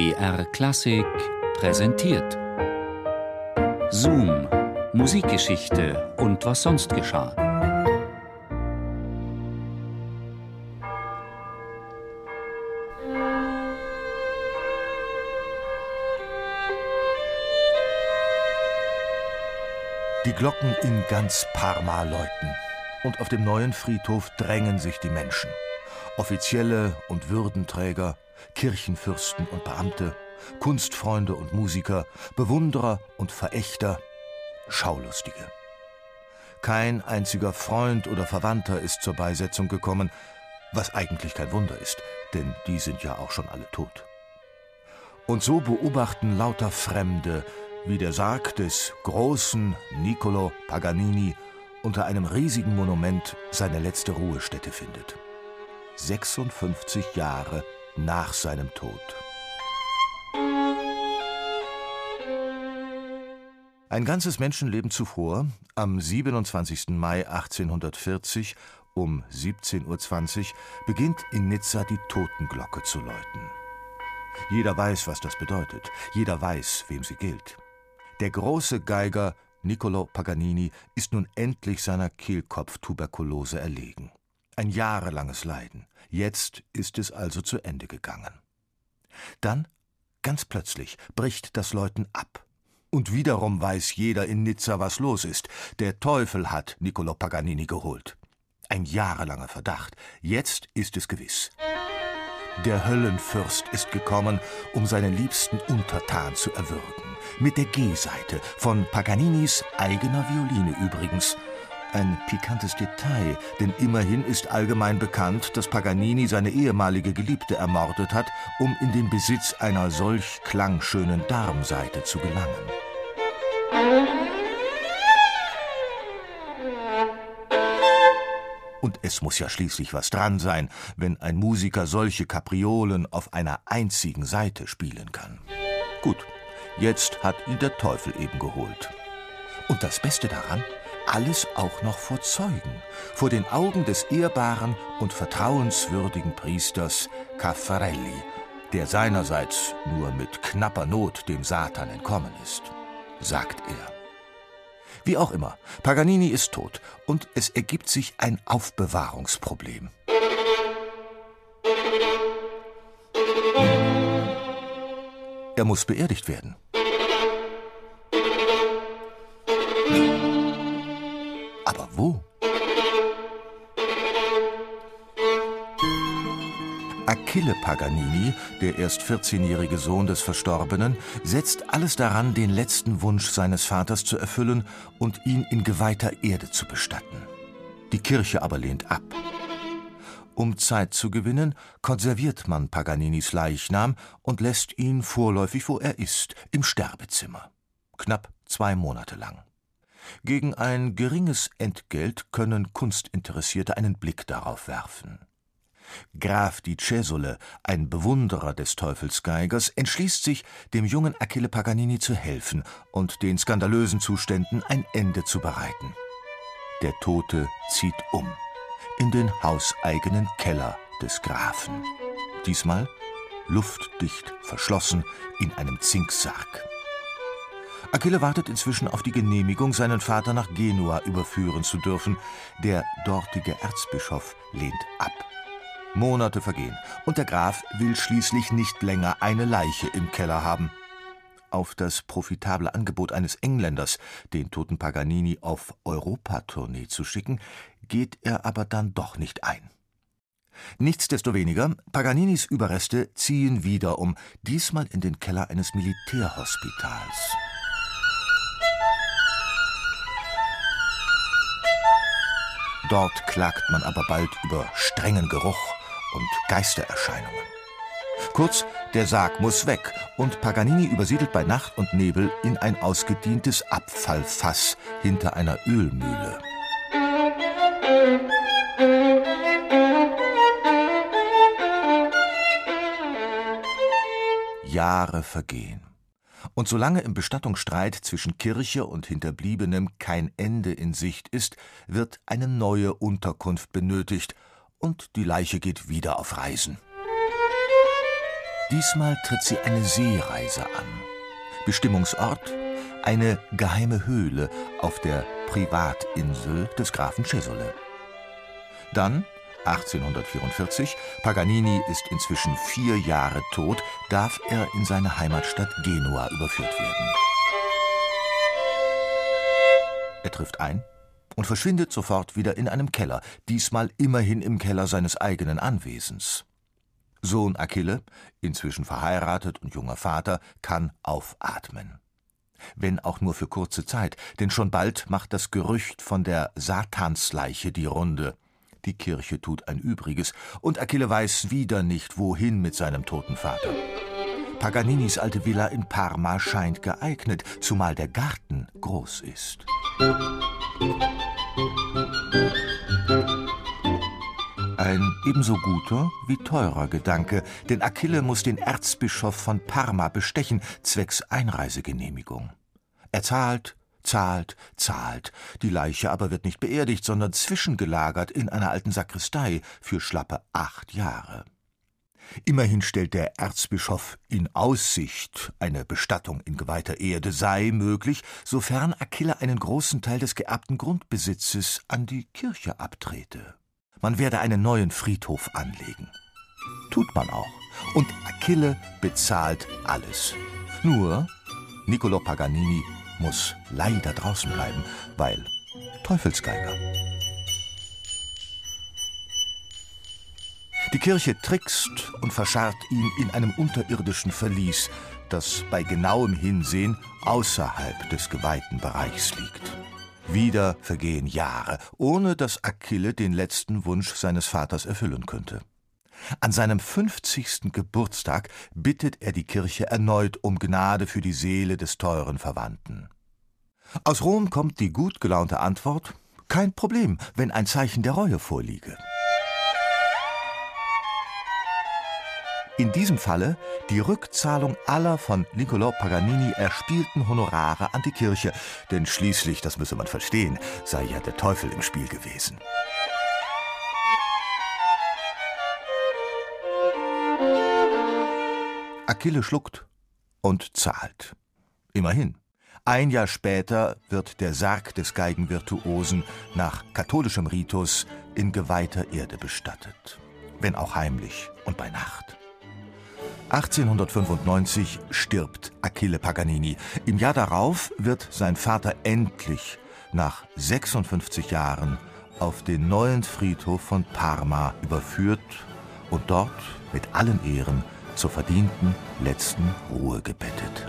BR Klassik präsentiert. Zoom, Musikgeschichte und was sonst geschah. Die Glocken in ganz Parma läuten. Und auf dem neuen Friedhof drängen sich die Menschen. Offizielle und Würdenträger, Kirchenfürsten und Beamte, Kunstfreunde und Musiker, Bewunderer und Verächter, Schaulustige. Kein einziger Freund oder Verwandter ist zur Beisetzung gekommen, was eigentlich kein Wunder ist, denn die sind ja auch schon alle tot. Und so beobachten lauter Fremde, wie der Sarg des großen Niccolo Paganini unter einem riesigen Monument seine letzte Ruhestätte findet. 56 Jahre nach seinem Tod. Ein ganzes Menschenleben zuvor, am 27. Mai 1840 um 17.20 Uhr, beginnt in Nizza die Totenglocke zu läuten. Jeder weiß, was das bedeutet. Jeder weiß, wem sie gilt. Der große Geiger Niccolo Paganini ist nun endlich seiner Kehlkopftuberkulose erlegen. Ein jahrelanges Leiden. Jetzt ist es also zu Ende gegangen. Dann, ganz plötzlich, bricht das Läuten ab. Und wiederum weiß jeder in Nizza, was los ist. Der Teufel hat Niccolo Paganini geholt. Ein jahrelanger Verdacht. Jetzt ist es gewiss. Der Höllenfürst ist gekommen, um seinen liebsten Untertan zu erwürgen. Mit der G-Seite von Paganinis eigener Violine übrigens. Ein pikantes Detail, denn immerhin ist allgemein bekannt, dass Paganini seine ehemalige Geliebte ermordet hat, um in den Besitz einer solch klangschönen Darmseite zu gelangen. Und es muss ja schließlich was dran sein, wenn ein Musiker solche Kapriolen auf einer einzigen Seite spielen kann. Gut, jetzt hat ihn der Teufel eben geholt. Und das Beste daran, alles auch noch vor Zeugen, vor den Augen des ehrbaren und vertrauenswürdigen Priesters Caffarelli, der seinerseits nur mit knapper Not dem Satan entkommen ist, sagt er. Wie auch immer, Paganini ist tot und es ergibt sich ein Aufbewahrungsproblem. Er muss beerdigt werden. Wo? Achille Paganini, der erst 14-jährige Sohn des Verstorbenen, setzt alles daran, den letzten Wunsch seines Vaters zu erfüllen und ihn in geweihter Erde zu bestatten. Die Kirche aber lehnt ab. Um Zeit zu gewinnen, konserviert man Paganinis Leichnam und lässt ihn vorläufig, wo er ist, im Sterbezimmer. Knapp zwei Monate lang. Gegen ein geringes Entgelt können Kunstinteressierte einen Blick darauf werfen. Graf di Cesole, ein Bewunderer des Teufelsgeigers, entschließt sich, dem jungen Achille Paganini zu helfen und den skandalösen Zuständen ein Ende zu bereiten. Der Tote zieht um in den hauseigenen Keller des Grafen. Diesmal luftdicht verschlossen in einem Zinksarg. Achille wartet inzwischen auf die Genehmigung, seinen Vater nach Genua überführen zu dürfen. Der dortige Erzbischof lehnt ab. Monate vergehen und der Graf will schließlich nicht länger eine Leiche im Keller haben. Auf das profitable Angebot eines Engländers, den toten Paganini auf Europatournee zu schicken, geht er aber dann doch nicht ein. Nichtsdestoweniger, Paganinis Überreste ziehen wieder um, diesmal in den Keller eines Militärhospitals. Dort klagt man aber bald über strengen Geruch und Geistererscheinungen. Kurz, der Sarg muss weg und Paganini übersiedelt bei Nacht und Nebel in ein ausgedientes Abfallfass hinter einer Ölmühle. Jahre vergehen. Und solange im Bestattungsstreit zwischen Kirche und Hinterbliebenem kein Ende in Sicht ist, wird eine neue Unterkunft benötigt und die Leiche geht wieder auf Reisen. Diesmal tritt sie eine Seereise an. Bestimmungsort eine geheime Höhle auf der Privatinsel des Grafen Cesole. Dann 1844, Paganini ist inzwischen vier Jahre tot, darf er in seine Heimatstadt Genua überführt werden. Er trifft ein und verschwindet sofort wieder in einem Keller, diesmal immerhin im Keller seines eigenen Anwesens. Sohn Achille, inzwischen verheiratet und junger Vater, kann aufatmen. Wenn auch nur für kurze Zeit, denn schon bald macht das Gerücht von der Satansleiche die Runde. Die Kirche tut ein Übriges, und Achille weiß wieder nicht, wohin mit seinem toten Vater. Paganinis alte Villa in Parma scheint geeignet, zumal der Garten groß ist. Ein ebenso guter wie teurer Gedanke, denn Achille muss den Erzbischof von Parma bestechen, zwecks Einreisegenehmigung. Er zahlt, zahlt, zahlt. Die Leiche aber wird nicht beerdigt, sondern zwischengelagert in einer alten Sakristei für schlappe acht Jahre. Immerhin stellt der Erzbischof in Aussicht, eine Bestattung in geweihter Erde sei möglich, sofern Achille einen großen Teil des geerbten Grundbesitzes an die Kirche abtrete. Man werde einen neuen Friedhof anlegen. Tut man auch. Und Achille bezahlt alles. Nur Niccolo Paganini muss leider draußen bleiben, weil Teufelsgeiger. Die Kirche trickst und verscharrt ihn in einem unterirdischen Verlies, das bei genauem Hinsehen außerhalb des geweihten Bereichs liegt. Wieder vergehen Jahre, ohne dass Achille den letzten Wunsch seines Vaters erfüllen könnte. An seinem 50. Geburtstag bittet er die Kirche erneut um Gnade für die Seele des teuren Verwandten. Aus Rom kommt die gut gelaunte Antwort: Kein Problem, wenn ein Zeichen der Reue vorliege. In diesem Falle die Rückzahlung aller von Niccolò Paganini erspielten Honorare an die Kirche, denn schließlich, das müsse man verstehen, sei ja der Teufel im Spiel gewesen. Achille schluckt und zahlt. Immerhin. Ein Jahr später wird der Sarg des Geigenvirtuosen nach katholischem Ritus in geweihter Erde bestattet, wenn auch heimlich und bei Nacht. 1895 stirbt Achille Paganini. Im Jahr darauf wird sein Vater endlich nach 56 Jahren auf den neuen Friedhof von Parma überführt und dort mit allen Ehren zur verdienten letzten Ruhe gebettet.